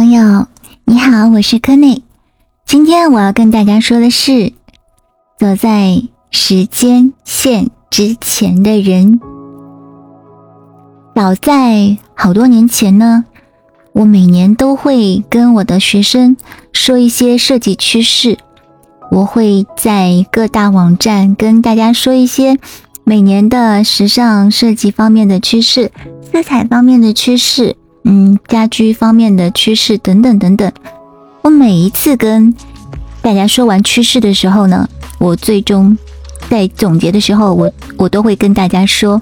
朋友，你好，我是柯内。今天我要跟大家说的是，走在时间线之前的人。早在好多年前呢，我每年都会跟我的学生说一些设计趋势。我会在各大网站跟大家说一些每年的时尚设计方面的趋势、色彩方面的趋势。嗯，家居方面的趋势等等等等。我每一次跟大家说完趋势的时候呢，我最终在总结的时候，我我都会跟大家说，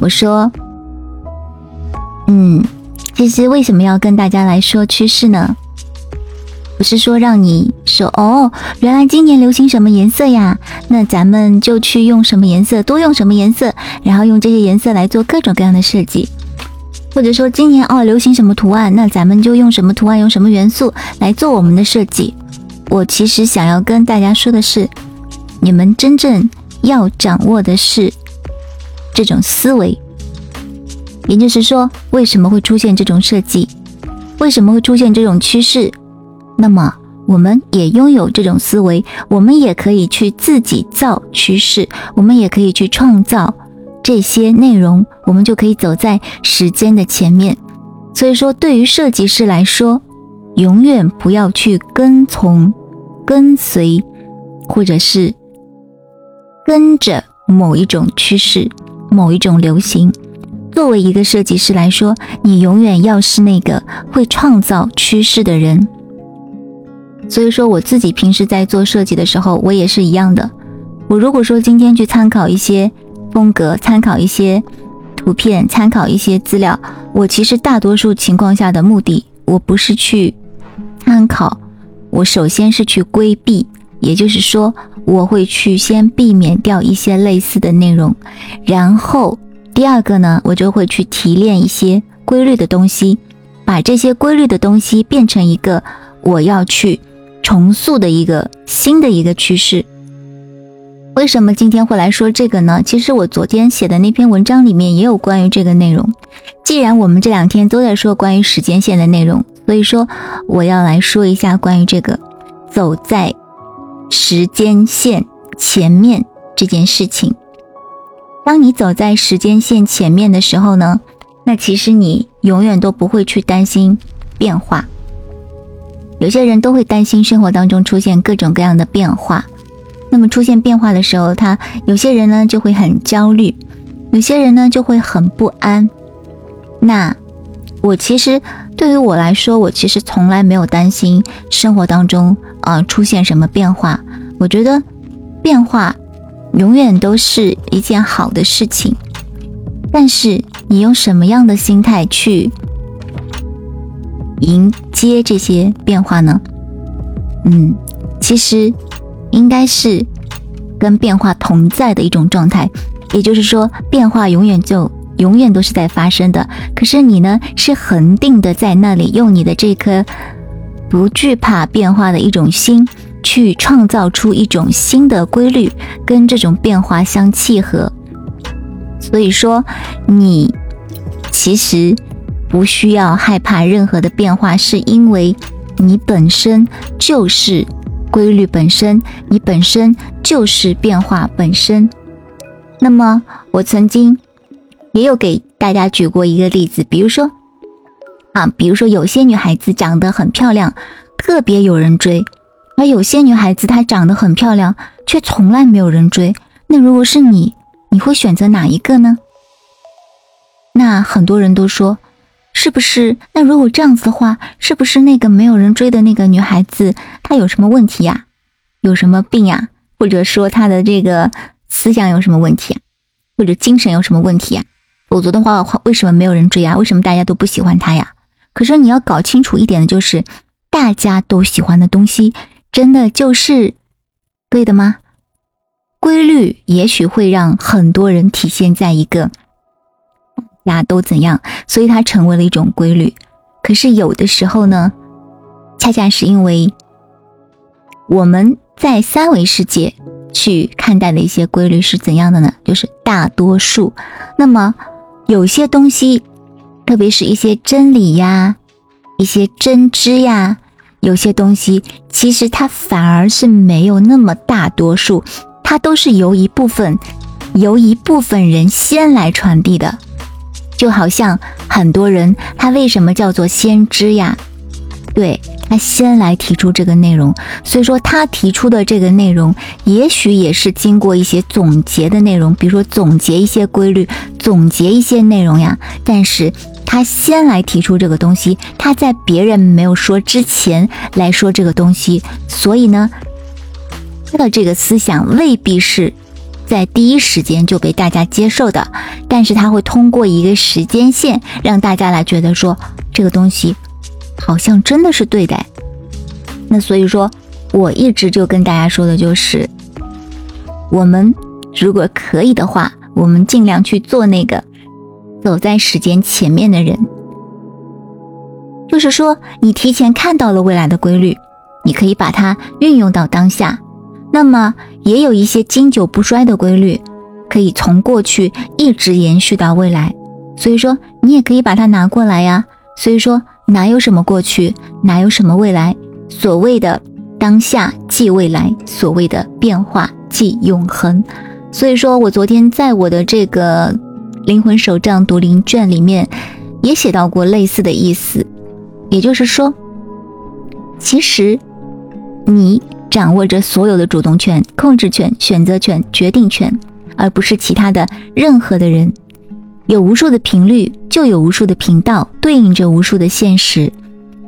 我说，嗯，其实为什么要跟大家来说趋势呢？不是说让你说哦，原来今年流行什么颜色呀？那咱们就去用什么颜色，多用什么颜色，然后用这些颜色来做各种各样的设计。或者说今年哦流行什么图案，那咱们就用什么图案，用什么元素来做我们的设计。我其实想要跟大家说的是，你们真正要掌握的是这种思维。也就是说，为什么会出现这种设计？为什么会出现这种趋势？那么我们也拥有这种思维，我们也可以去自己造趋势，我们也可以去创造。这些内容，我们就可以走在时间的前面。所以说，对于设计师来说，永远不要去跟从、跟随，或者是跟着某一种趋势、某一种流行。作为一个设计师来说，你永远要是那个会创造趋势的人。所以说，我自己平时在做设计的时候，我也是一样的。我如果说今天去参考一些。风格参考一些图片，参考一些资料。我其实大多数情况下的目的，我不是去参考，我首先是去规避，也就是说，我会去先避免掉一些类似的内容。然后第二个呢，我就会去提炼一些规律的东西，把这些规律的东西变成一个我要去重塑的一个新的一个趋势。为什么今天会来说这个呢？其实我昨天写的那篇文章里面也有关于这个内容。既然我们这两天都在说关于时间线的内容，所以说我要来说一下关于这个走在时间线前面这件事情。当你走在时间线前面的时候呢，那其实你永远都不会去担心变化。有些人都会担心生活当中出现各种各样的变化。那么出现变化的时候，他有些人呢就会很焦虑，有些人呢就会很不安。那我其实对于我来说，我其实从来没有担心生活当中啊出现什么变化。我觉得变化永远都是一件好的事情，但是你用什么样的心态去迎接这些变化呢？嗯，其实。应该是跟变化同在的一种状态，也就是说，变化永远就永远都是在发生的。可是你呢，是恒定的在那里，用你的这颗不惧怕变化的一种心，去创造出一种新的规律，跟这种变化相契合。所以说，你其实不需要害怕任何的变化，是因为你本身就是。规律本身，你本身就是变化本身。那么，我曾经也有给大家举过一个例子，比如说啊，比如说有些女孩子长得很漂亮，特别有人追，而有些女孩子她长得很漂亮，却从来没有人追。那如果是你，你会选择哪一个呢？那很多人都说。是不是？那如果这样子的话，是不是那个没有人追的那个女孩子，她有什么问题呀？有什么病呀？或者说她的这个思想有什么问题？或者精神有什么问题呀？否则的话，为什么没有人追啊？为什么大家都不喜欢她呀？可是你要搞清楚一点的就是，大家都喜欢的东西，真的就是对的吗？规律也许会让很多人体现在一个。大家都怎样，所以它成为了一种规律。可是有的时候呢，恰恰是因为我们在三维世界去看待的一些规律是怎样的呢？就是大多数。那么有些东西，特别是一些真理呀，一些真知呀，有些东西其实它反而是没有那么大多数，它都是由一部分由一部分人先来传递的。就好像很多人，他为什么叫做先知呀？对他先来提出这个内容，所以说他提出的这个内容，也许也是经过一些总结的内容，比如说总结一些规律，总结一些内容呀。但是他先来提出这个东西，他在别人没有说之前来说这个东西，所以呢，他的这个思想未必是。在第一时间就被大家接受的，但是他会通过一个时间线让大家来觉得说这个东西好像真的是对的。那所以说，我一直就跟大家说的就是，我们如果可以的话，我们尽量去做那个走在时间前面的人。就是说，你提前看到了未来的规律，你可以把它运用到当下。那么也有一些经久不衰的规律，可以从过去一直延续到未来。所以说，你也可以把它拿过来呀。所以说，哪有什么过去，哪有什么未来？所谓的当下即未来，所谓的变化即永恒。所以说我昨天在我的这个灵魂手账读灵卷里面也写到过类似的意思，也就是说，其实你。掌握着所有的主动权、控制权、选择权、决定权，而不是其他的任何的人。有无数的频率，就有无数的频道，对应着无数的现实。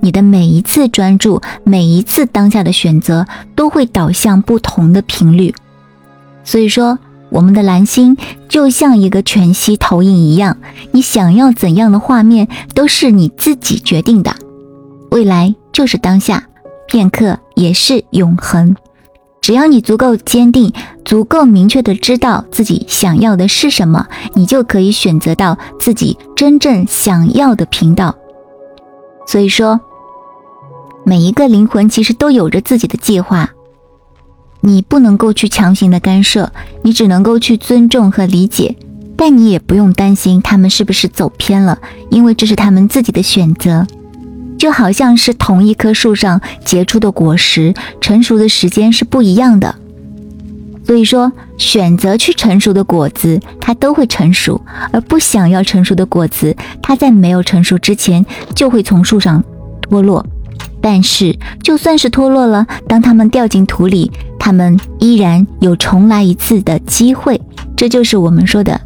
你的每一次专注，每一次当下的选择，都会导向不同的频率。所以说，我们的蓝星就像一个全息投影一样，你想要怎样的画面，都是你自己决定的。未来就是当下。片刻也是永恒，只要你足够坚定，足够明确的知道自己想要的是什么，你就可以选择到自己真正想要的频道。所以说，每一个灵魂其实都有着自己的计划，你不能够去强行的干涉，你只能够去尊重和理解，但你也不用担心他们是不是走偏了，因为这是他们自己的选择。就好像是同一棵树上结出的果实，成熟的时间是不一样的。所以说，选择去成熟的果子，它都会成熟；而不想要成熟的果子，它在没有成熟之前就会从树上脱落。但是，就算是脱落了，当它们掉进土里，它们依然有重来一次的机会。这就是我们说的，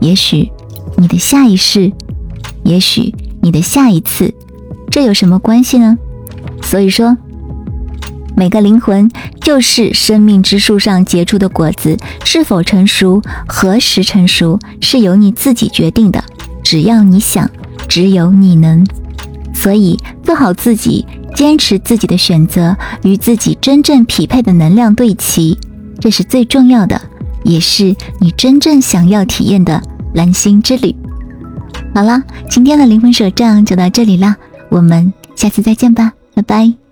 也许你的下一世，也许你的下一次。这有什么关系呢？所以说，每个灵魂就是生命之树上结出的果子，是否成熟、何时成熟，是由你自己决定的。只要你想，只有你能。所以，做好自己，坚持自己的选择，与自己真正匹配的能量对齐，这是最重要的，也是你真正想要体验的蓝星之旅。好了，今天的灵魂手账就到这里啦。我们下次再见吧，拜拜。